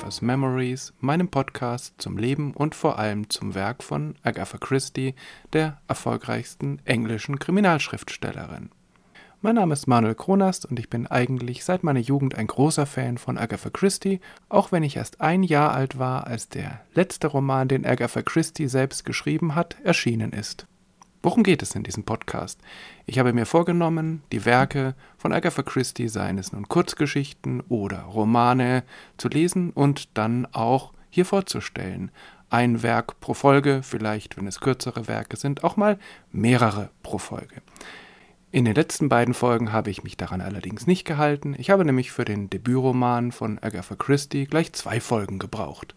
Agatha's Memories, meinem Podcast zum Leben und vor allem zum Werk von Agatha Christie, der erfolgreichsten englischen Kriminalschriftstellerin. Mein Name ist Manuel Kronast und ich bin eigentlich seit meiner Jugend ein großer Fan von Agatha Christie, auch wenn ich erst ein Jahr alt war, als der letzte Roman, den Agatha Christie selbst geschrieben hat, erschienen ist. Worum geht es in diesem Podcast? Ich habe mir vorgenommen, die Werke von Agatha Christie, seien es nun Kurzgeschichten oder Romane, zu lesen und dann auch hier vorzustellen. Ein Werk pro Folge, vielleicht, wenn es kürzere Werke sind, auch mal mehrere pro Folge. In den letzten beiden Folgen habe ich mich daran allerdings nicht gehalten. Ich habe nämlich für den Debütroman von Agatha Christie gleich zwei Folgen gebraucht.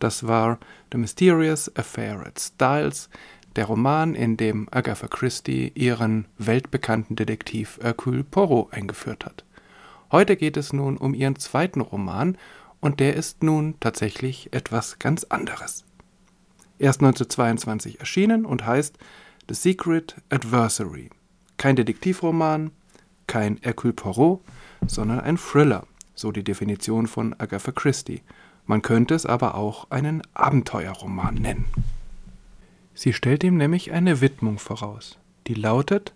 Das war The Mysterious Affair at Styles, der Roman, in dem Agatha Christie ihren weltbekannten Detektiv Hercule Poirot eingeführt hat. Heute geht es nun um ihren zweiten Roman und der ist nun tatsächlich etwas ganz anderes. Er ist 1922 erschienen und heißt The Secret Adversary. Kein Detektivroman, kein Hercule Poirot, sondern ein Thriller, so die Definition von Agatha Christie. Man könnte es aber auch einen Abenteuerroman nennen. Sie stellt ihm nämlich eine Widmung voraus, die lautet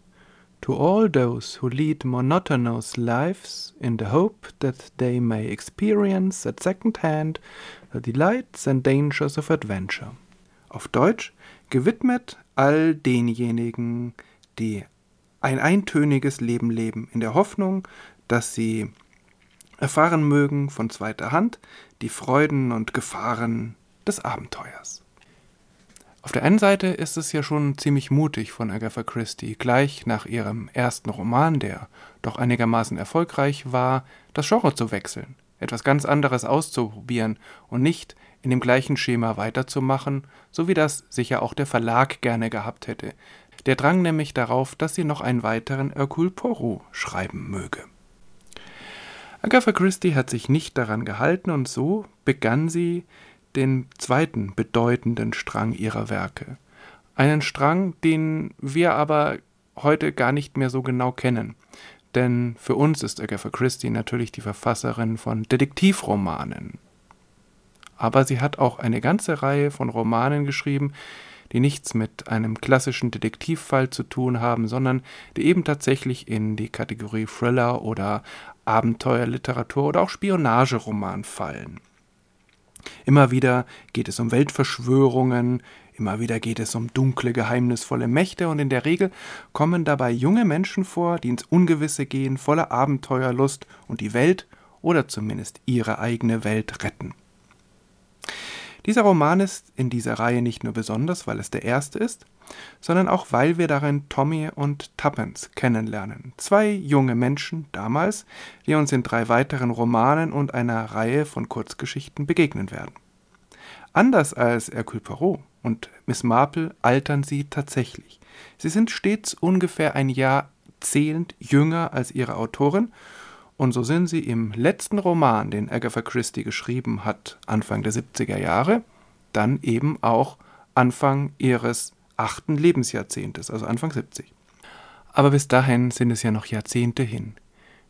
To all those who lead monotonous lives in the hope that they may experience at second hand the delights and dangers of adventure. Auf Deutsch gewidmet all denjenigen, die ein eintöniges Leben leben, in der Hoffnung, dass sie erfahren mögen von zweiter Hand die Freuden und Gefahren des Abenteuers. Auf der einen Seite ist es ja schon ziemlich mutig von Agatha Christie, gleich nach ihrem ersten Roman, der doch einigermaßen erfolgreich war, das Genre zu wechseln, etwas ganz anderes auszuprobieren und nicht in dem gleichen Schema weiterzumachen, so wie das sicher auch der Verlag gerne gehabt hätte. Der drang nämlich darauf, dass sie noch einen weiteren Hercule Poirot schreiben möge. Agatha Christie hat sich nicht daran gehalten und so begann sie den zweiten bedeutenden Strang ihrer Werke. Einen Strang, den wir aber heute gar nicht mehr so genau kennen. Denn für uns ist Agatha Christie natürlich die Verfasserin von Detektivromanen. Aber sie hat auch eine ganze Reihe von Romanen geschrieben, die nichts mit einem klassischen Detektivfall zu tun haben, sondern die eben tatsächlich in die Kategorie Thriller oder Abenteuerliteratur oder auch Spionageroman fallen. Immer wieder geht es um Weltverschwörungen, immer wieder geht es um dunkle, geheimnisvolle Mächte und in der Regel kommen dabei junge Menschen vor, die ins Ungewisse gehen, voller Abenteuerlust und die Welt oder zumindest ihre eigene Welt retten. Dieser Roman ist in dieser Reihe nicht nur besonders, weil es der erste ist, sondern auch weil wir darin Tommy und Tuppence kennenlernen. Zwei junge Menschen damals, die uns in drei weiteren Romanen und einer Reihe von Kurzgeschichten begegnen werden. Anders als Hercule Poirot und Miss Marple altern sie tatsächlich. Sie sind stets ungefähr ein Jahr zählend jünger als ihre Autorin und so sind sie im letzten Roman, den Agatha Christie geschrieben hat, Anfang der 70er Jahre, dann eben auch Anfang ihres achten Lebensjahrzehntes, also Anfang 70. Aber bis dahin sind es ja noch Jahrzehnte hin.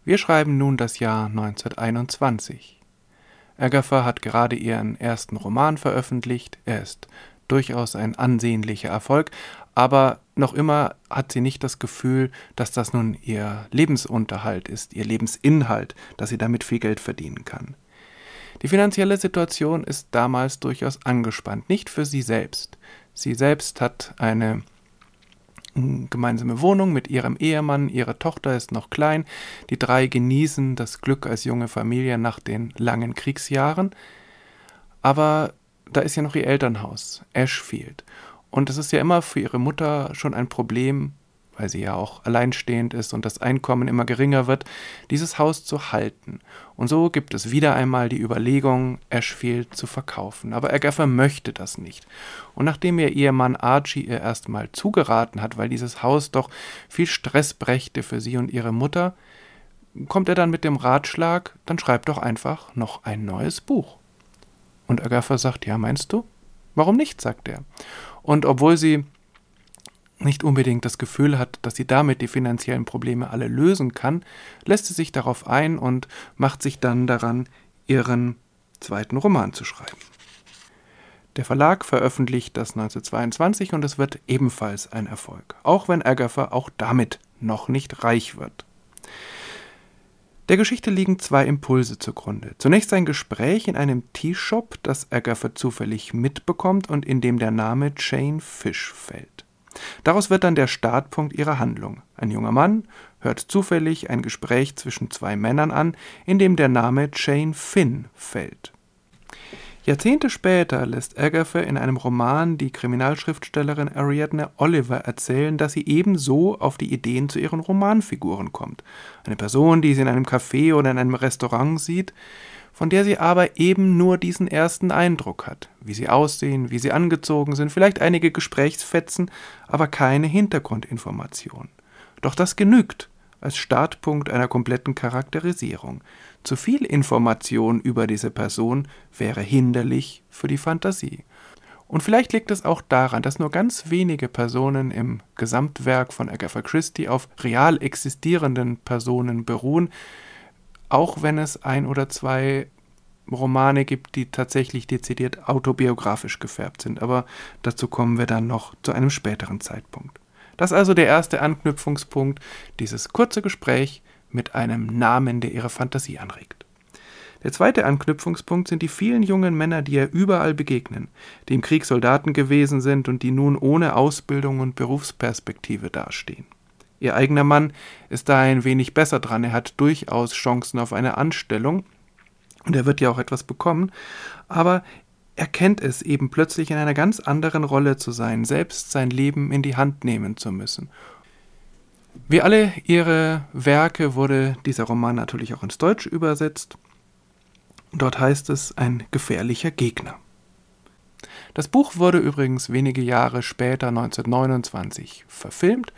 Wir schreiben nun das Jahr 1921. Agatha hat gerade ihren ersten Roman veröffentlicht, er ist durchaus ein ansehnlicher Erfolg, aber noch immer hat sie nicht das Gefühl, dass das nun ihr Lebensunterhalt ist, ihr Lebensinhalt, dass sie damit viel Geld verdienen kann. Die finanzielle Situation ist damals durchaus angespannt, nicht für sie selbst. Sie selbst hat eine hm, gemeinsame Wohnung mit ihrem Ehemann, ihre Tochter ist noch klein, die drei genießen das Glück als junge Familie nach den langen Kriegsjahren, aber da ist ja noch ihr Elternhaus, Ashfield, und es ist ja immer für ihre Mutter schon ein Problem, weil sie ja auch alleinstehend ist und das Einkommen immer geringer wird, dieses Haus zu halten. Und so gibt es wieder einmal die Überlegung, Ashfield zu verkaufen. Aber Agatha möchte das nicht. Und nachdem ihr Ehemann Archie ihr erstmal zugeraten hat, weil dieses Haus doch viel Stress brächte für sie und ihre Mutter, kommt er dann mit dem Ratschlag, dann schreib doch einfach noch ein neues Buch. Und Agatha sagt, ja, meinst du? Warum nicht, sagt er. Und obwohl sie nicht unbedingt das Gefühl hat, dass sie damit die finanziellen Probleme alle lösen kann, lässt sie sich darauf ein und macht sich dann daran, ihren zweiten Roman zu schreiben. Der Verlag veröffentlicht das 1922 und es wird ebenfalls ein Erfolg, auch wenn Agatha auch damit noch nicht reich wird. Der Geschichte liegen zwei Impulse zugrunde. Zunächst ein Gespräch in einem Teeshop, das Agatha zufällig mitbekommt und in dem der Name Jane Fish fällt. Daraus wird dann der Startpunkt ihrer Handlung. Ein junger Mann hört zufällig ein Gespräch zwischen zwei Männern an, in dem der Name Jane Finn fällt. Jahrzehnte später lässt Agatha in einem Roman die Kriminalschriftstellerin Ariadne Oliver erzählen, dass sie ebenso auf die Ideen zu ihren Romanfiguren kommt. Eine Person, die sie in einem Café oder in einem Restaurant sieht, von der sie aber eben nur diesen ersten Eindruck hat, wie sie aussehen, wie sie angezogen sind, vielleicht einige Gesprächsfetzen, aber keine Hintergrundinformation. Doch das genügt als Startpunkt einer kompletten Charakterisierung. Zu viel Information über diese Person wäre hinderlich für die Fantasie. Und vielleicht liegt es auch daran, dass nur ganz wenige Personen im Gesamtwerk von Agatha Christie auf real existierenden Personen beruhen, auch wenn es ein oder zwei Romane gibt, die tatsächlich dezidiert autobiografisch gefärbt sind. Aber dazu kommen wir dann noch zu einem späteren Zeitpunkt. Das ist also der erste Anknüpfungspunkt, dieses kurze Gespräch mit einem Namen, der ihre Fantasie anregt. Der zweite Anknüpfungspunkt sind die vielen jungen Männer, die ihr überall begegnen, die im Krieg Soldaten gewesen sind und die nun ohne Ausbildung und Berufsperspektive dastehen. Ihr eigener Mann ist da ein wenig besser dran, er hat durchaus Chancen auf eine Anstellung, und er wird ja auch etwas bekommen, aber er kennt es eben plötzlich in einer ganz anderen Rolle zu sein, selbst sein Leben in die Hand nehmen zu müssen wie alle ihre Werke wurde dieser Roman natürlich auch ins Deutsche übersetzt. Dort heißt es ein gefährlicher Gegner. Das Buch wurde übrigens wenige Jahre später, 1929, verfilmt.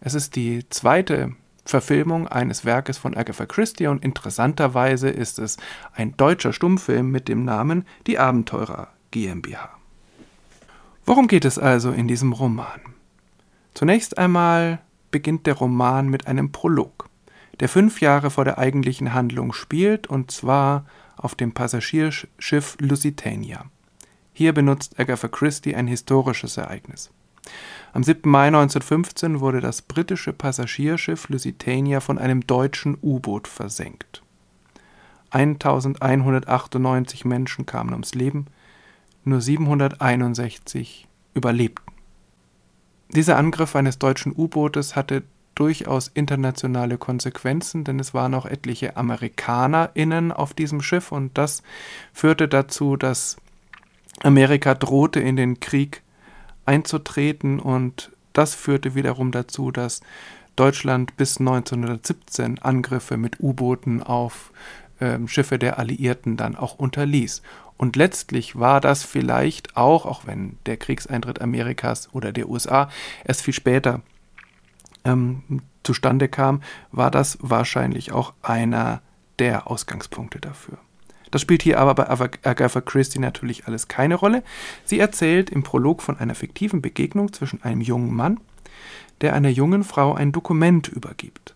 Es ist die zweite Verfilmung eines Werkes von Agatha Christie und interessanterweise ist es ein deutscher Stummfilm mit dem Namen Die Abenteurer GmbH. Worum geht es also in diesem Roman? Zunächst einmal beginnt der Roman mit einem Prolog, der fünf Jahre vor der eigentlichen Handlung spielt, und zwar auf dem Passagierschiff Lusitania. Hier benutzt Agatha Christie ein historisches Ereignis. Am 7. Mai 1915 wurde das britische Passagierschiff Lusitania von einem deutschen U-Boot versenkt. 1198 Menschen kamen ums Leben, nur 761 überlebten. Dieser Angriff eines deutschen U-Bootes hatte durchaus internationale Konsequenzen, denn es waren auch etliche AmerikanerInnen auf diesem Schiff und das führte dazu, dass Amerika drohte, in den Krieg einzutreten und das führte wiederum dazu, dass Deutschland bis 1917 Angriffe mit U-Booten auf äh, Schiffe der Alliierten dann auch unterließ. Und letztlich war das vielleicht auch, auch wenn der Kriegseintritt Amerikas oder der USA erst viel später ähm, zustande kam, war das wahrscheinlich auch einer der Ausgangspunkte dafür. Das spielt hier aber bei Agatha Christie natürlich alles keine Rolle. Sie erzählt im Prolog von einer fiktiven Begegnung zwischen einem jungen Mann, der einer jungen Frau ein Dokument übergibt.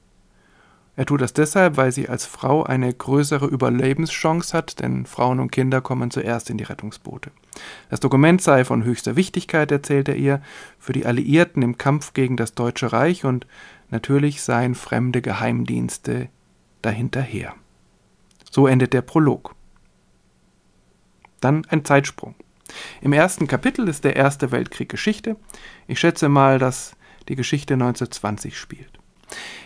Er tut das deshalb, weil sie als Frau eine größere Überlebenschance hat, denn Frauen und Kinder kommen zuerst in die Rettungsboote. Das Dokument sei von höchster Wichtigkeit, erzählt er ihr, für die Alliierten im Kampf gegen das Deutsche Reich und natürlich seien fremde Geheimdienste dahinterher. So endet der Prolog. Dann ein Zeitsprung. Im ersten Kapitel ist der Erste Weltkrieg Geschichte. Ich schätze mal, dass die Geschichte 1920 spielt.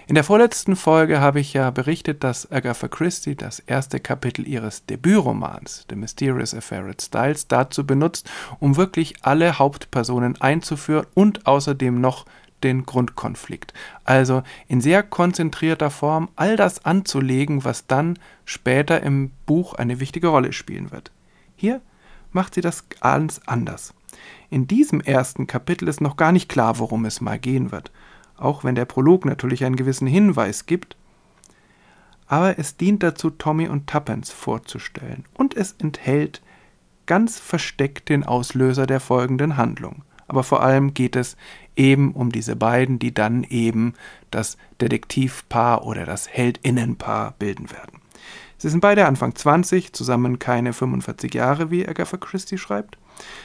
In der vorletzten Folge habe ich ja berichtet, dass Agatha Christie das erste Kapitel ihres Debütromans, The Mysterious Affair at Styles, dazu benutzt, um wirklich alle Hauptpersonen einzuführen und außerdem noch den Grundkonflikt. Also in sehr konzentrierter Form all das anzulegen, was dann später im Buch eine wichtige Rolle spielen wird. Hier macht sie das ganz anders. In diesem ersten Kapitel ist noch gar nicht klar, worum es mal gehen wird auch wenn der Prolog natürlich einen gewissen Hinweis gibt. Aber es dient dazu, Tommy und Tuppence vorzustellen und es enthält ganz versteckt den Auslöser der folgenden Handlung. aber vor allem geht es eben um diese beiden, die dann eben das Detektivpaar oder das Heldinnenpaar bilden werden. Sie sind beide Anfang 20, zusammen keine 45 Jahre, wie Agatha Christie schreibt.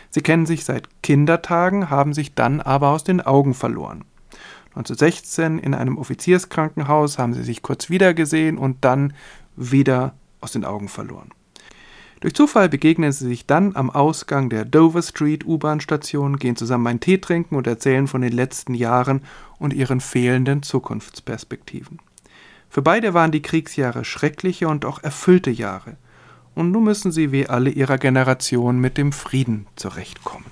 Sie kennen sich seit Kindertagen, haben sich dann aber aus den Augen verloren. 1916 in einem Offizierskrankenhaus haben sie sich kurz wiedergesehen und dann wieder aus den Augen verloren. Durch Zufall begegnen sie sich dann am Ausgang der Dover Street U-Bahn-Station, gehen zusammen einen Tee trinken und erzählen von den letzten Jahren und ihren fehlenden Zukunftsperspektiven. Für beide waren die Kriegsjahre schreckliche und auch erfüllte Jahre. Und nun müssen sie wie alle ihrer Generation mit dem Frieden zurechtkommen.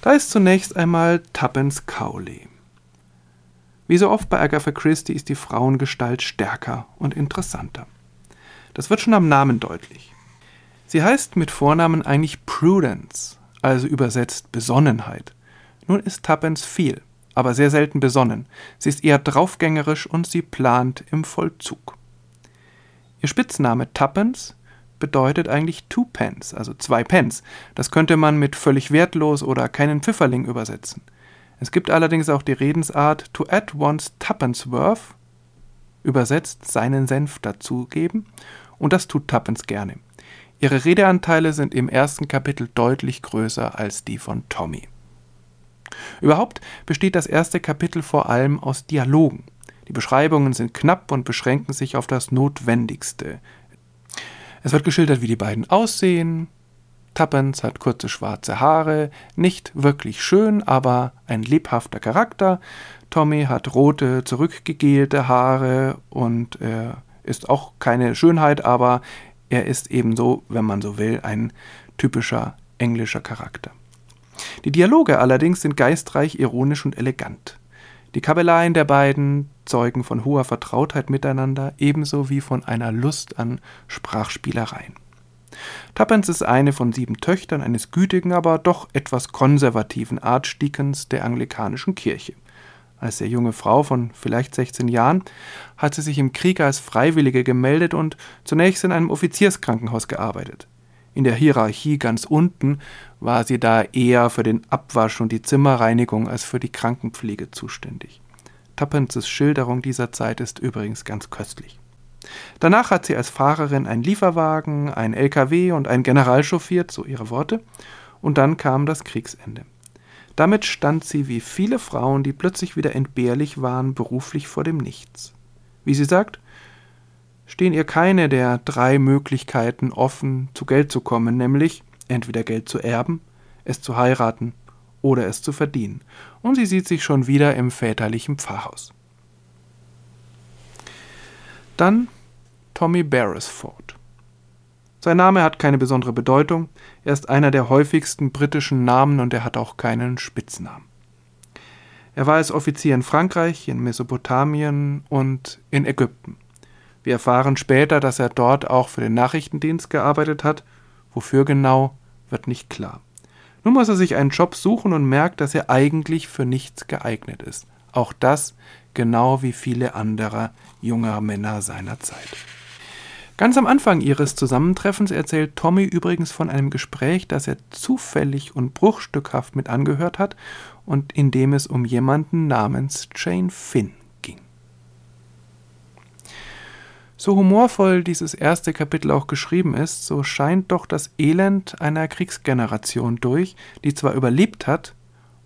Da ist zunächst einmal Tuppence Cowley. Wie so oft bei Agatha Christie ist die Frauengestalt stärker und interessanter. Das wird schon am Namen deutlich. Sie heißt mit Vornamen eigentlich Prudence, also übersetzt Besonnenheit. Nun ist Tuppence viel, aber sehr selten besonnen. Sie ist eher draufgängerisch und sie plant im Vollzug. Ihr Spitzname Tuppence bedeutet eigentlich two pence, also zwei Pence. Das könnte man mit völlig wertlos oder keinen Pfifferling übersetzen. Es gibt allerdings auch die Redensart to add one's tuppence worth, übersetzt seinen Senf dazugeben, und das tut Tuppence gerne. Ihre Redeanteile sind im ersten Kapitel deutlich größer als die von Tommy. Überhaupt besteht das erste Kapitel vor allem aus Dialogen. Die Beschreibungen sind knapp und beschränken sich auf das Notwendigste. Es wird geschildert, wie die beiden aussehen, Tuppence hat kurze schwarze Haare, nicht wirklich schön, aber ein lebhafter Charakter. Tommy hat rote, zurückgegelte Haare und er ist auch keine Schönheit, aber er ist ebenso, wenn man so will, ein typischer englischer Charakter. Die Dialoge allerdings sind geistreich, ironisch und elegant. Die Kabeleien der beiden zeugen von hoher Vertrautheit miteinander, ebenso wie von einer Lust an Sprachspielereien. Tuppence ist eine von sieben Töchtern eines gütigen, aber doch etwas konservativen Archdeacons der anglikanischen Kirche. Als sehr junge Frau von vielleicht 16 Jahren hat sie sich im Krieg als Freiwillige gemeldet und zunächst in einem Offizierskrankenhaus gearbeitet. In der Hierarchie ganz unten war sie da eher für den Abwasch und die Zimmerreinigung als für die Krankenpflege zuständig. Tuppences Schilderung dieser Zeit ist übrigens ganz köstlich. Danach hat sie als Fahrerin einen Lieferwagen, einen LKW und einen General chauffiert, so ihre Worte, und dann kam das Kriegsende. Damit stand sie wie viele Frauen, die plötzlich wieder entbehrlich waren, beruflich vor dem Nichts. Wie sie sagt, stehen ihr keine der drei Möglichkeiten offen, zu Geld zu kommen, nämlich entweder Geld zu erben, es zu heiraten oder es zu verdienen. Und sie sieht sich schon wieder im väterlichen Pfarrhaus. Dann Tommy Beresford. Sein Name hat keine besondere Bedeutung, er ist einer der häufigsten britischen Namen und er hat auch keinen Spitznamen. Er war als Offizier in Frankreich, in Mesopotamien und in Ägypten. Wir erfahren später, dass er dort auch für den Nachrichtendienst gearbeitet hat. Wofür genau, wird nicht klar. Nun muss er sich einen Job suchen und merkt, dass er eigentlich für nichts geeignet ist. Auch das genau wie viele andere junger Männer seiner Zeit. Ganz am Anfang ihres Zusammentreffens erzählt Tommy übrigens von einem Gespräch, das er zufällig und bruchstückhaft mit angehört hat und in dem es um jemanden namens Jane Finn So humorvoll dieses erste Kapitel auch geschrieben ist, so scheint doch das Elend einer Kriegsgeneration durch, die zwar überlebt hat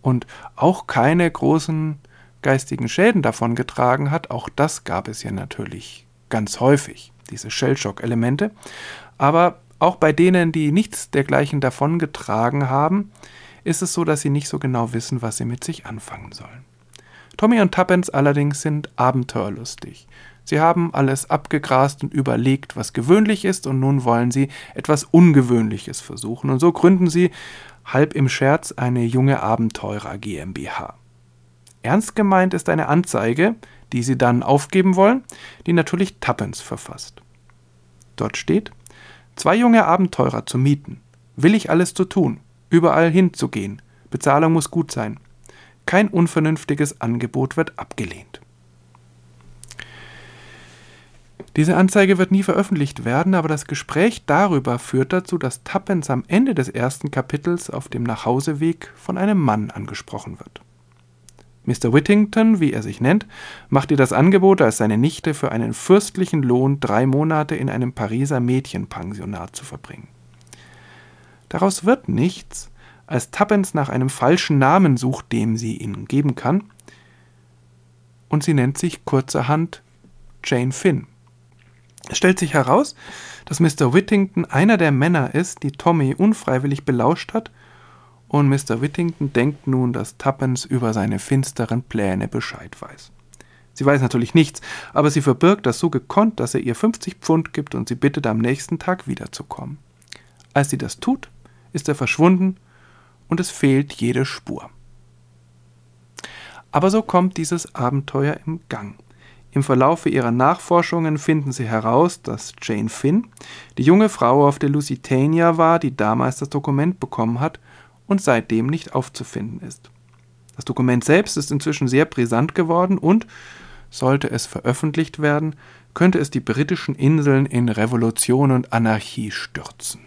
und auch keine großen geistigen Schäden davongetragen hat, auch das gab es ja natürlich ganz häufig, diese Shellshock-Elemente. Aber auch bei denen, die nichts dergleichen davongetragen haben, ist es so, dass sie nicht so genau wissen, was sie mit sich anfangen sollen. Tommy und Tuppence allerdings sind abenteuerlustig. Sie haben alles abgegrast und überlegt, was gewöhnlich ist, und nun wollen sie etwas Ungewöhnliches versuchen. Und so gründen sie halb im Scherz eine junge Abenteurer GmbH. Ernst gemeint ist eine Anzeige, die Sie dann aufgeben wollen, die natürlich Tappens verfasst. Dort steht: Zwei junge Abenteurer zu mieten. Willig alles zu tun, überall hinzugehen. Bezahlung muss gut sein. Kein unvernünftiges Angebot wird abgelehnt. Diese Anzeige wird nie veröffentlicht werden, aber das Gespräch darüber führt dazu, dass Tappens am Ende des ersten Kapitels auf dem Nachhauseweg von einem Mann angesprochen wird. Mr. Whittington, wie er sich nennt, macht ihr das Angebot, als seine Nichte für einen fürstlichen Lohn drei Monate in einem Pariser Mädchenpensionat zu verbringen. Daraus wird nichts, als Tappens nach einem falschen Namen sucht, dem sie ihnen geben kann, und sie nennt sich kurzerhand Jane Finn. Es stellt sich heraus, dass Mr. Whittington einer der Männer ist, die Tommy unfreiwillig belauscht hat, und Mr. Whittington denkt nun, dass Tuppence über seine finsteren Pläne Bescheid weiß. Sie weiß natürlich nichts, aber sie verbirgt das so gekonnt, dass er ihr 50 Pfund gibt und sie bittet, am nächsten Tag wiederzukommen. Als sie das tut, ist er verschwunden und es fehlt jede Spur. Aber so kommt dieses Abenteuer im Gang. Im Verlaufe ihrer Nachforschungen finden sie heraus, dass Jane Finn die junge Frau auf der Lusitania war, die damals das Dokument bekommen hat und seitdem nicht aufzufinden ist. Das Dokument selbst ist inzwischen sehr brisant geworden und, sollte es veröffentlicht werden, könnte es die britischen Inseln in Revolution und Anarchie stürzen.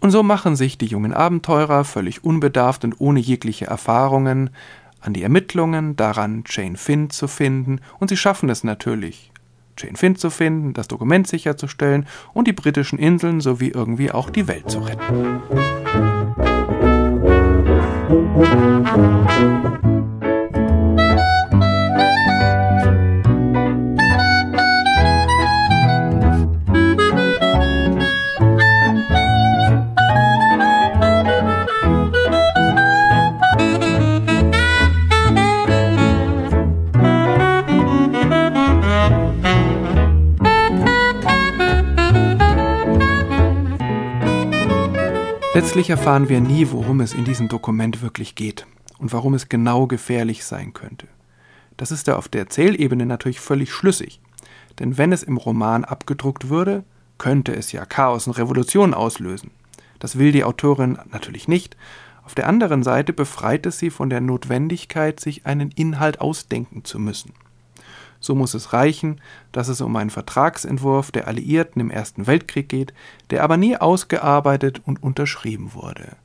Und so machen sich die jungen Abenteurer völlig unbedarft und ohne jegliche Erfahrungen an die Ermittlungen, daran Jane Finn zu finden, und sie schaffen es natürlich, Jane Finn zu finden, das Dokument sicherzustellen und die britischen Inseln sowie irgendwie auch die Welt zu retten. Musik Letztlich erfahren wir nie, worum es in diesem Dokument wirklich geht und warum es genau gefährlich sein könnte. Das ist ja auf der Erzählebene natürlich völlig schlüssig, denn wenn es im Roman abgedruckt würde, könnte es ja Chaos und Revolution auslösen. Das will die Autorin natürlich nicht. Auf der anderen Seite befreit es sie von der Notwendigkeit, sich einen Inhalt ausdenken zu müssen. So muss es reichen, dass es um einen Vertragsentwurf der Alliierten im Ersten Weltkrieg geht, der aber nie ausgearbeitet und unterschrieben wurde.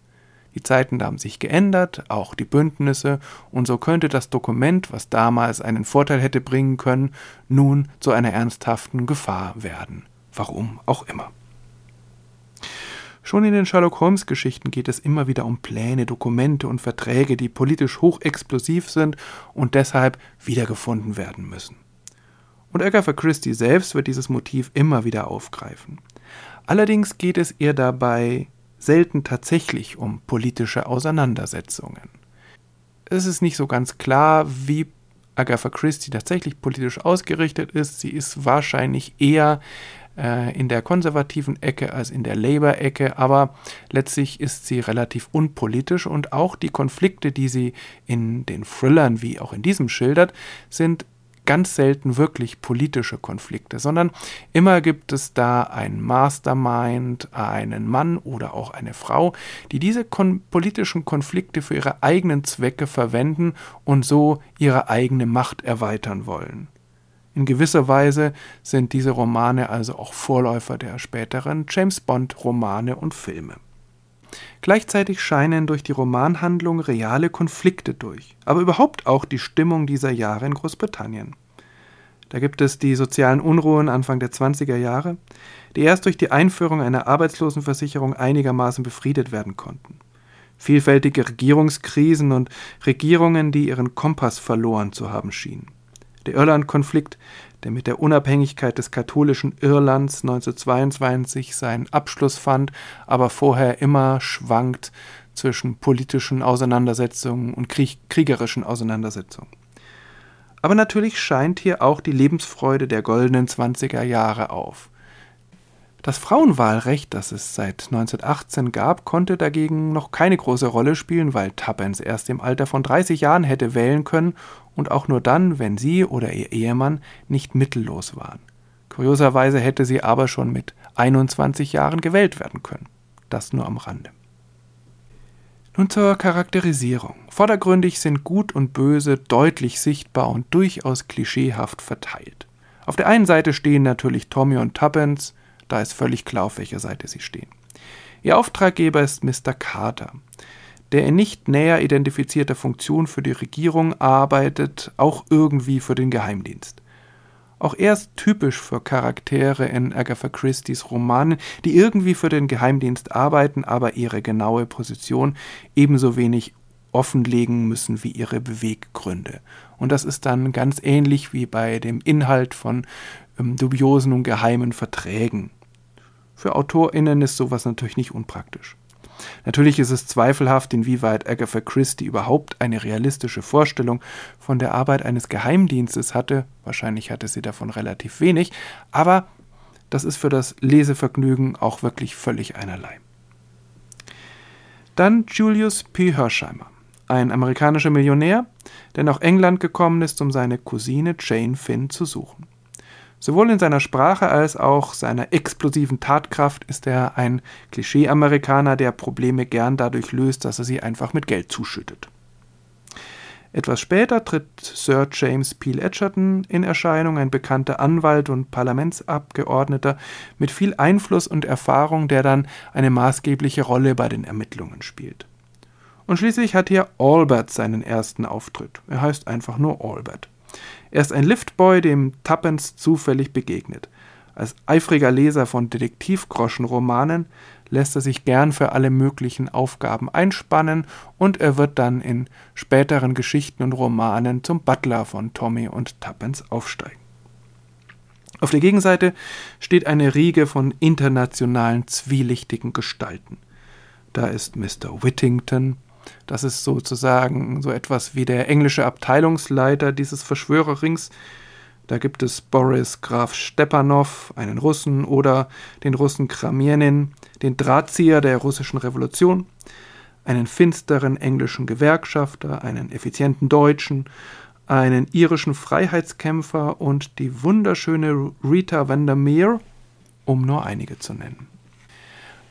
Die Zeiten haben sich geändert, auch die Bündnisse, und so könnte das Dokument, was damals einen Vorteil hätte bringen können, nun zu einer ernsthaften Gefahr werden. Warum auch immer. Schon in den Sherlock Holmes Geschichten geht es immer wieder um Pläne, Dokumente und Verträge, die politisch hochexplosiv sind und deshalb wiedergefunden werden müssen. Und Agatha Christie selbst wird dieses Motiv immer wieder aufgreifen. Allerdings geht es ihr dabei selten tatsächlich um politische Auseinandersetzungen. Es ist nicht so ganz klar, wie Agatha Christie tatsächlich politisch ausgerichtet ist. Sie ist wahrscheinlich eher äh, in der konservativen Ecke als in der Labour-Ecke, aber letztlich ist sie relativ unpolitisch und auch die Konflikte, die sie in den Thrillern wie auch in diesem schildert, sind ganz selten wirklich politische Konflikte, sondern immer gibt es da ein Mastermind, einen Mann oder auch eine Frau, die diese kon politischen Konflikte für ihre eigenen Zwecke verwenden und so ihre eigene Macht erweitern wollen. In gewisser Weise sind diese Romane also auch Vorläufer der späteren James Bond-Romane und Filme. Gleichzeitig scheinen durch die Romanhandlung reale Konflikte durch, aber überhaupt auch die Stimmung dieser Jahre in Großbritannien. Da gibt es die sozialen Unruhen Anfang der 20er Jahre, die erst durch die Einführung einer Arbeitslosenversicherung einigermaßen befriedet werden konnten. Vielfältige Regierungskrisen und Regierungen, die ihren Kompass verloren zu haben schienen. Der Irland-Konflikt, der mit der Unabhängigkeit des katholischen Irlands 1922 seinen Abschluss fand, aber vorher immer schwankt zwischen politischen Auseinandersetzungen und krieg kriegerischen Auseinandersetzungen. Aber natürlich scheint hier auch die Lebensfreude der goldenen 20er Jahre auf. Das Frauenwahlrecht, das es seit 1918 gab, konnte dagegen noch keine große Rolle spielen, weil Tuppence erst im Alter von 30 Jahren hätte wählen können und auch nur dann, wenn sie oder ihr Ehemann nicht mittellos waren. Kurioserweise hätte sie aber schon mit 21 Jahren gewählt werden können. Das nur am Rande. Nun zur Charakterisierung. Vordergründig sind Gut und Böse deutlich sichtbar und durchaus klischeehaft verteilt. Auf der einen Seite stehen natürlich Tommy und Tuppence, da ist völlig klar, auf welcher Seite sie stehen. Ihr Auftraggeber ist Mr. Carter, der in nicht näher identifizierter Funktion für die Regierung arbeitet, auch irgendwie für den Geheimdienst. Auch er ist typisch für Charaktere in Agatha Christie's Romanen, die irgendwie für den Geheimdienst arbeiten, aber ihre genaue Position ebenso wenig offenlegen müssen wie ihre Beweggründe. Und das ist dann ganz ähnlich wie bei dem Inhalt von ähm, dubiosen und geheimen Verträgen. Für AutorInnen ist sowas natürlich nicht unpraktisch. Natürlich ist es zweifelhaft, inwieweit Agatha Christie überhaupt eine realistische Vorstellung von der Arbeit eines Geheimdienstes hatte. Wahrscheinlich hatte sie davon relativ wenig, aber das ist für das Lesevergnügen auch wirklich völlig einerlei. Dann Julius P. Hersheimer, ein amerikanischer Millionär, der nach England gekommen ist, um seine Cousine Jane Finn zu suchen. Sowohl in seiner Sprache als auch seiner explosiven Tatkraft ist er ein Klischee-Amerikaner, der Probleme gern dadurch löst, dass er sie einfach mit Geld zuschüttet. Etwas später tritt Sir James Peel Edgerton in Erscheinung, ein bekannter Anwalt und Parlamentsabgeordneter mit viel Einfluss und Erfahrung, der dann eine maßgebliche Rolle bei den Ermittlungen spielt. Und schließlich hat hier Albert seinen ersten Auftritt. Er heißt einfach nur Albert. Er ist ein Liftboy, dem Tuppence zufällig begegnet. Als eifriger Leser von Detektivgroschenromanen lässt er sich gern für alle möglichen Aufgaben einspannen und er wird dann in späteren Geschichten und Romanen zum Butler von Tommy und Tuppence aufsteigen. Auf der Gegenseite steht eine Riege von internationalen zwielichtigen Gestalten. Da ist Mr. Whittington, das ist sozusagen so etwas wie der englische Abteilungsleiter dieses Verschwörerrings. Da gibt es Boris Graf Stepanow, einen Russen, oder den Russen Kramienin, den Drahtzieher der russischen Revolution, einen finsteren englischen Gewerkschafter, einen effizienten Deutschen, einen irischen Freiheitskämpfer und die wunderschöne Rita Vandermeer, um nur einige zu nennen.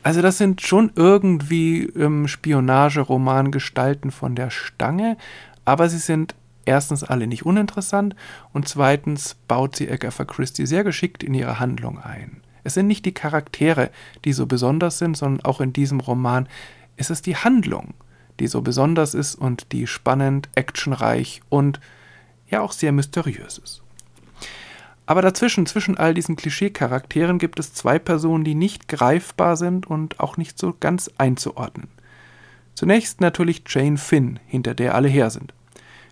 Also das sind schon irgendwie ähm, Spionageromangestalten von der Stange, aber sie sind erstens alle nicht uninteressant und zweitens baut sie Agatha Christie sehr geschickt in ihre Handlung ein. Es sind nicht die Charaktere, die so besonders sind, sondern auch in diesem Roman ist es die Handlung, die so besonders ist und die spannend, actionreich und ja auch sehr mysteriös ist. Aber dazwischen, zwischen all diesen Klischee-Charakteren gibt es zwei Personen, die nicht greifbar sind und auch nicht so ganz einzuordnen. Zunächst natürlich Jane Finn, hinter der alle her sind.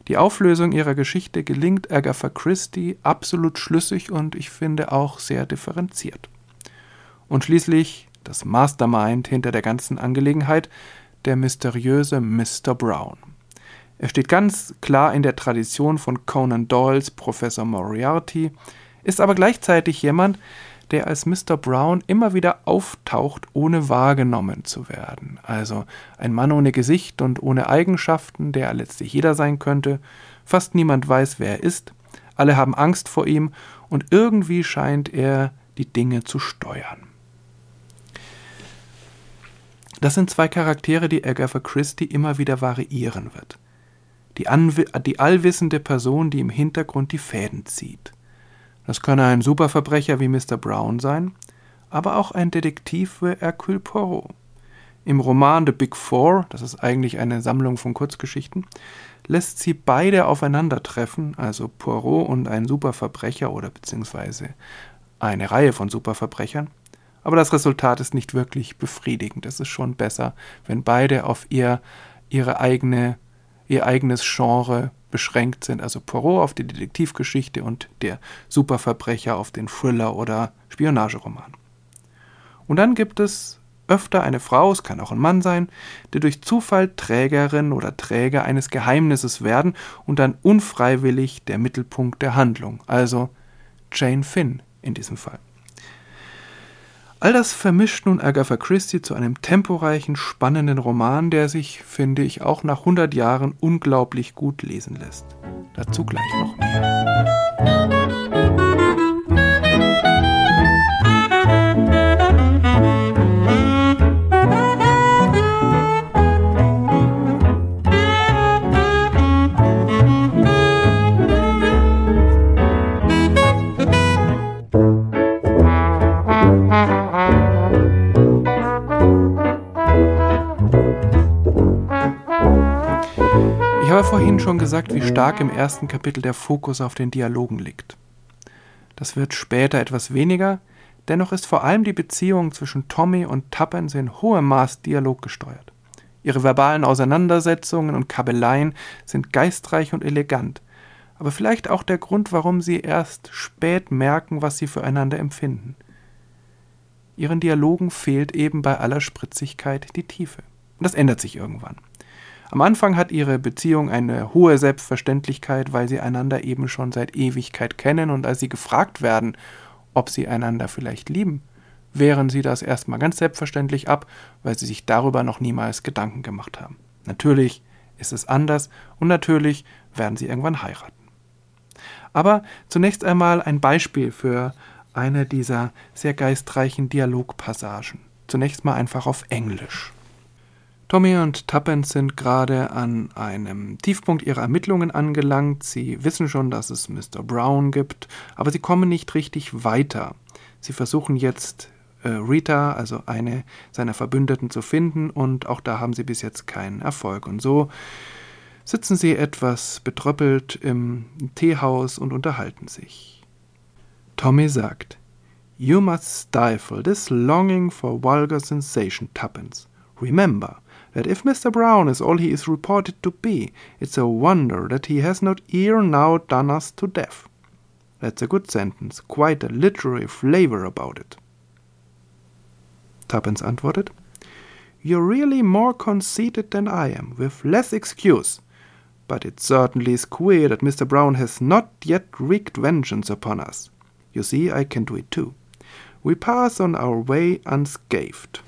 Die Auflösung ihrer Geschichte gelingt Agatha Christie absolut schlüssig und ich finde auch sehr differenziert. Und schließlich das Mastermind hinter der ganzen Angelegenheit, der mysteriöse Mr. Brown. Er steht ganz klar in der Tradition von Conan Doyles Professor Moriarty, ist aber gleichzeitig jemand, der als Mr. Brown immer wieder auftaucht, ohne wahrgenommen zu werden. Also ein Mann ohne Gesicht und ohne Eigenschaften, der letztlich jeder sein könnte. Fast niemand weiß, wer er ist. Alle haben Angst vor ihm und irgendwie scheint er die Dinge zu steuern. Das sind zwei Charaktere, die Agatha Christie immer wieder variieren wird. Die, die allwissende Person, die im Hintergrund die Fäden zieht. Das könne ein Superverbrecher wie Mr. Brown sein, aber auch ein Detektiv wie Hercule Poirot. Im Roman The Big Four, das ist eigentlich eine Sammlung von Kurzgeschichten, lässt sie beide aufeinandertreffen, also Poirot und ein Superverbrecher oder beziehungsweise eine Reihe von Superverbrechern. Aber das Resultat ist nicht wirklich befriedigend. Es ist schon besser, wenn beide auf ihr, ihre eigene, ihr eigenes Genre beschränkt sind, also Poirot auf die Detektivgeschichte und der Superverbrecher auf den Thriller oder Spionageroman. Und dann gibt es öfter eine Frau, es kann auch ein Mann sein, die durch Zufall Trägerin oder Träger eines Geheimnisses werden und dann unfreiwillig der Mittelpunkt der Handlung, also Jane Finn in diesem Fall. All das vermischt nun Agatha Christie zu einem temporeichen, spannenden Roman, der sich, finde ich, auch nach 100 Jahren unglaublich gut lesen lässt. Dazu gleich noch mehr. Schon gesagt, wie stark im ersten Kapitel der Fokus auf den Dialogen liegt. Das wird später etwas weniger, dennoch ist vor allem die Beziehung zwischen Tommy und Tuppence in hohem Maß dialoggesteuert. Ihre verbalen Auseinandersetzungen und Kabeleien sind geistreich und elegant, aber vielleicht auch der Grund, warum sie erst spät merken, was sie füreinander empfinden. Ihren Dialogen fehlt eben bei aller Spritzigkeit die Tiefe. Und das ändert sich irgendwann. Am Anfang hat ihre Beziehung eine hohe Selbstverständlichkeit, weil sie einander eben schon seit Ewigkeit kennen und als sie gefragt werden, ob sie einander vielleicht lieben, wehren sie das erstmal ganz selbstverständlich ab, weil sie sich darüber noch niemals Gedanken gemacht haben. Natürlich ist es anders und natürlich werden sie irgendwann heiraten. Aber zunächst einmal ein Beispiel für eine dieser sehr geistreichen Dialogpassagen. Zunächst mal einfach auf Englisch. Tommy und Tuppence sind gerade an einem Tiefpunkt ihrer Ermittlungen angelangt. Sie wissen schon, dass es Mr. Brown gibt, aber sie kommen nicht richtig weiter. Sie versuchen jetzt äh, Rita, also eine seiner Verbündeten, zu finden, und auch da haben sie bis jetzt keinen Erfolg. Und so sitzen sie etwas betröppelt im Teehaus und unterhalten sich. Tommy sagt, You must stifle this longing for vulgar sensation, Tuppence. Remember that if Mr. Brown is all he is reported to be, it's a wonder that he has not ere now done us to death. That's a good sentence, quite a literary flavor about it. Tuppence antwortet, You're really more conceited than I am, with less excuse. But it certainly is queer that Mr. Brown has not yet wreaked vengeance upon us. You see, I can do it too. We pass on our way unscathed.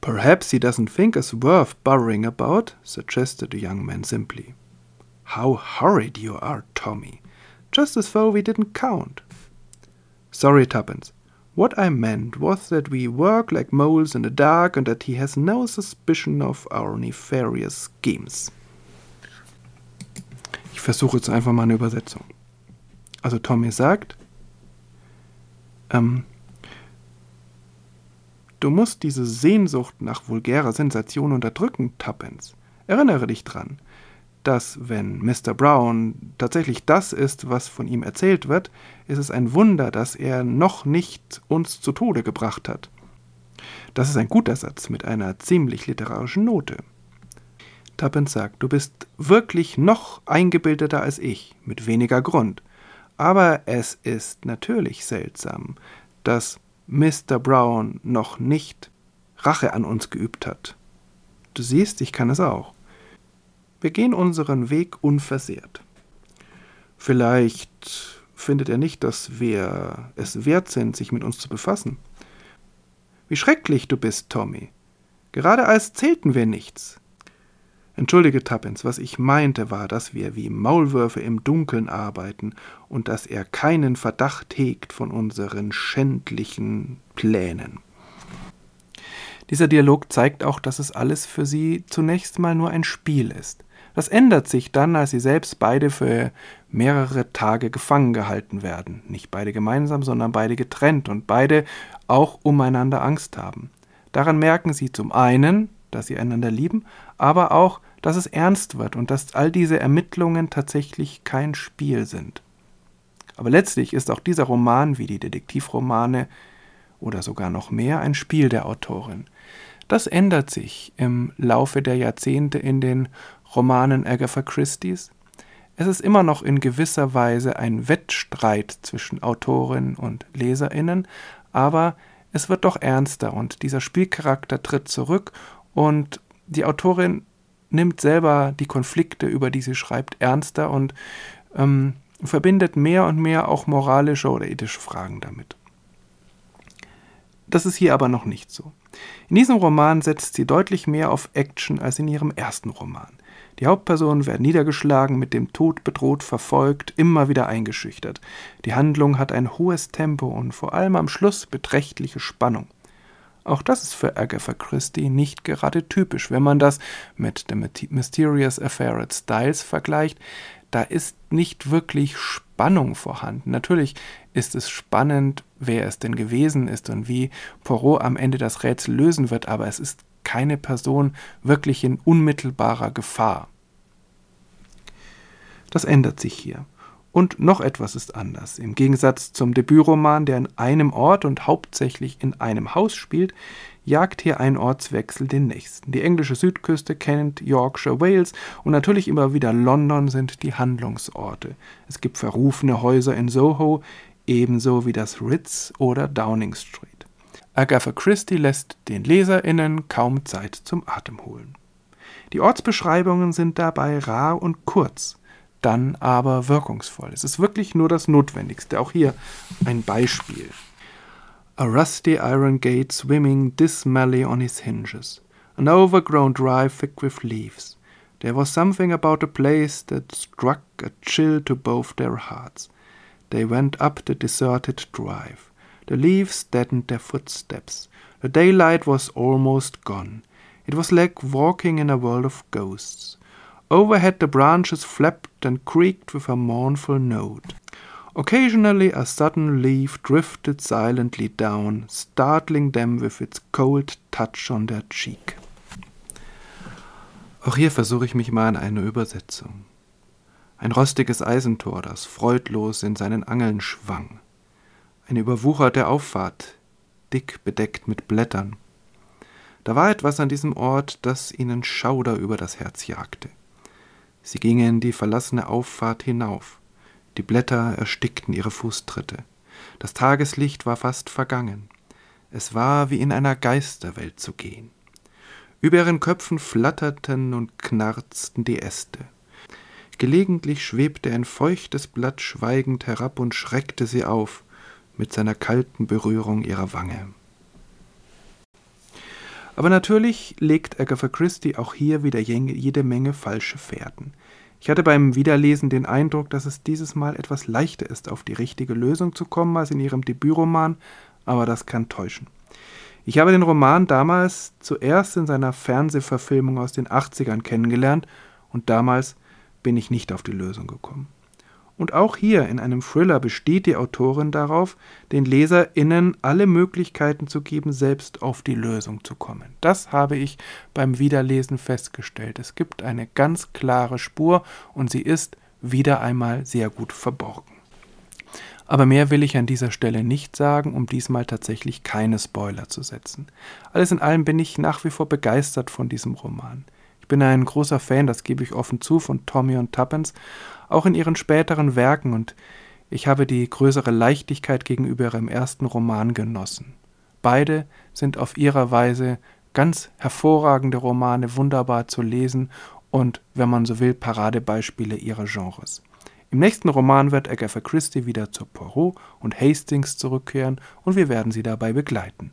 Perhaps he doesn't think us worth bothering about, suggested the young man simply. How horrid you are, Tommy. Just as though we didn't count. Sorry, Tuppence. What I meant was that we work like moles in the dark and that he has no suspicion of our nefarious schemes. Ich versuche jetzt einfach mal eine Übersetzung. Also Tommy sagt, ähm, du musst diese Sehnsucht nach vulgärer Sensation unterdrücken, Tuppence. Erinnere dich dran dass wenn Mr. Brown tatsächlich das ist, was von ihm erzählt wird, ist es ein Wunder, dass er noch nicht uns zu Tode gebracht hat. Das ist ein guter Satz mit einer ziemlich literarischen Note. Tuppence sagt, du bist wirklich noch eingebildeter als ich, mit weniger Grund. Aber es ist natürlich seltsam, dass Mr. Brown noch nicht Rache an uns geübt hat. Du siehst, ich kann es auch. Wir gehen unseren Weg unversehrt. Vielleicht findet er nicht, dass wir es wert sind, sich mit uns zu befassen. Wie schrecklich du bist, Tommy. Gerade als zählten wir nichts. Entschuldige, Tappens, was ich meinte war, dass wir wie Maulwürfe im Dunkeln arbeiten und dass er keinen Verdacht hegt von unseren schändlichen Plänen. Dieser Dialog zeigt auch, dass es alles für sie zunächst mal nur ein Spiel ist. Das ändert sich dann, als sie selbst beide für mehrere Tage gefangen gehalten werden. Nicht beide gemeinsam, sondern beide getrennt und beide auch umeinander Angst haben. Daran merken sie zum einen, dass sie einander lieben, aber auch, dass es ernst wird und dass all diese Ermittlungen tatsächlich kein Spiel sind. Aber letztlich ist auch dieser Roman, wie die Detektivromane oder sogar noch mehr, ein Spiel der Autorin. Das ändert sich im Laufe der Jahrzehnte in den Romanen Agatha Christie's. Es ist immer noch in gewisser Weise ein Wettstreit zwischen Autorinnen und Leserinnen, aber es wird doch ernster und dieser Spielcharakter tritt zurück und die Autorin nimmt selber die Konflikte, über die sie schreibt, ernster und ähm, verbindet mehr und mehr auch moralische oder ethische Fragen damit. Das ist hier aber noch nicht so. In diesem Roman setzt sie deutlich mehr auf Action als in ihrem ersten Roman. Die Hauptpersonen werden niedergeschlagen, mit dem Tod bedroht, verfolgt, immer wieder eingeschüchtert. Die Handlung hat ein hohes Tempo und vor allem am Schluss beträchtliche Spannung. Auch das ist für Agatha Christie nicht gerade typisch. Wenn man das mit The Mysterious Affair at Styles vergleicht, da ist nicht wirklich Spannung vorhanden. Natürlich ist es spannend, wer es denn gewesen ist und wie Poirot am Ende das Rätsel lösen wird, aber es ist keine Person wirklich in unmittelbarer Gefahr. Das ändert sich hier. Und noch etwas ist anders. Im Gegensatz zum Debütroman, der in einem Ort und hauptsächlich in einem Haus spielt, jagt hier ein Ortswechsel den nächsten. Die englische Südküste, Kent, Yorkshire, Wales und natürlich immer wieder London sind die Handlungsorte. Es gibt verrufene Häuser in Soho, ebenso wie das Ritz oder Downing Street. Agatha Christie lässt den LeserInnen kaum Zeit zum Atemholen. Die Ortsbeschreibungen sind dabei rar und kurz dann aber wirkungsvoll. Es ist wirklich nur das Notwendigste. Auch hier ein Beispiel. A rusty iron gate swimming dismally on his hinges. An overgrown drive thick with leaves. There was something about the place that struck a chill to both their hearts. They went up the deserted drive. The leaves deadened their footsteps. The daylight was almost gone. It was like walking in a world of ghosts. Overhead the branches flapped and creaked with a mournful note. Occasionally a sudden leaf drifted silently down, startling them with its cold touch on their cheek. Auch hier versuche ich mich mal an eine Übersetzung. Ein rostiges Eisentor, das freudlos in seinen Angeln schwang. Eine überwucherte Auffahrt, dick bedeckt mit Blättern. Da war etwas an diesem Ort, das ihnen Schauder über das Herz jagte. Sie gingen die verlassene Auffahrt hinauf. Die Blätter erstickten ihre Fußtritte. Das Tageslicht war fast vergangen. Es war wie in einer Geisterwelt zu gehen. Über ihren Köpfen flatterten und knarzten die Äste. Gelegentlich schwebte ein feuchtes Blatt schweigend herab und schreckte sie auf mit seiner kalten Berührung ihrer Wange. Aber natürlich legt Agatha Christie auch hier wieder jede Menge falsche Fährten. Ich hatte beim Wiederlesen den Eindruck, dass es dieses Mal etwas leichter ist, auf die richtige Lösung zu kommen als in ihrem Debütroman, aber das kann täuschen. Ich habe den Roman damals zuerst in seiner Fernsehverfilmung aus den 80ern kennengelernt und damals bin ich nicht auf die Lösung gekommen. Und auch hier in einem Thriller besteht die Autorin darauf, den LeserInnen alle Möglichkeiten zu geben, selbst auf die Lösung zu kommen. Das habe ich beim Wiederlesen festgestellt. Es gibt eine ganz klare Spur und sie ist wieder einmal sehr gut verborgen. Aber mehr will ich an dieser Stelle nicht sagen, um diesmal tatsächlich keine Spoiler zu setzen. Alles in allem bin ich nach wie vor begeistert von diesem Roman. Ich bin ein großer Fan, das gebe ich offen zu, von Tommy und Tuppence, auch in ihren späteren Werken, und ich habe die größere Leichtigkeit gegenüber ihrem ersten Roman genossen. Beide sind auf ihrer Weise ganz hervorragende Romane, wunderbar zu lesen und, wenn man so will, Paradebeispiele ihrer Genres. Im nächsten Roman wird Agatha Christie wieder zu Poirot und Hastings zurückkehren und wir werden sie dabei begleiten.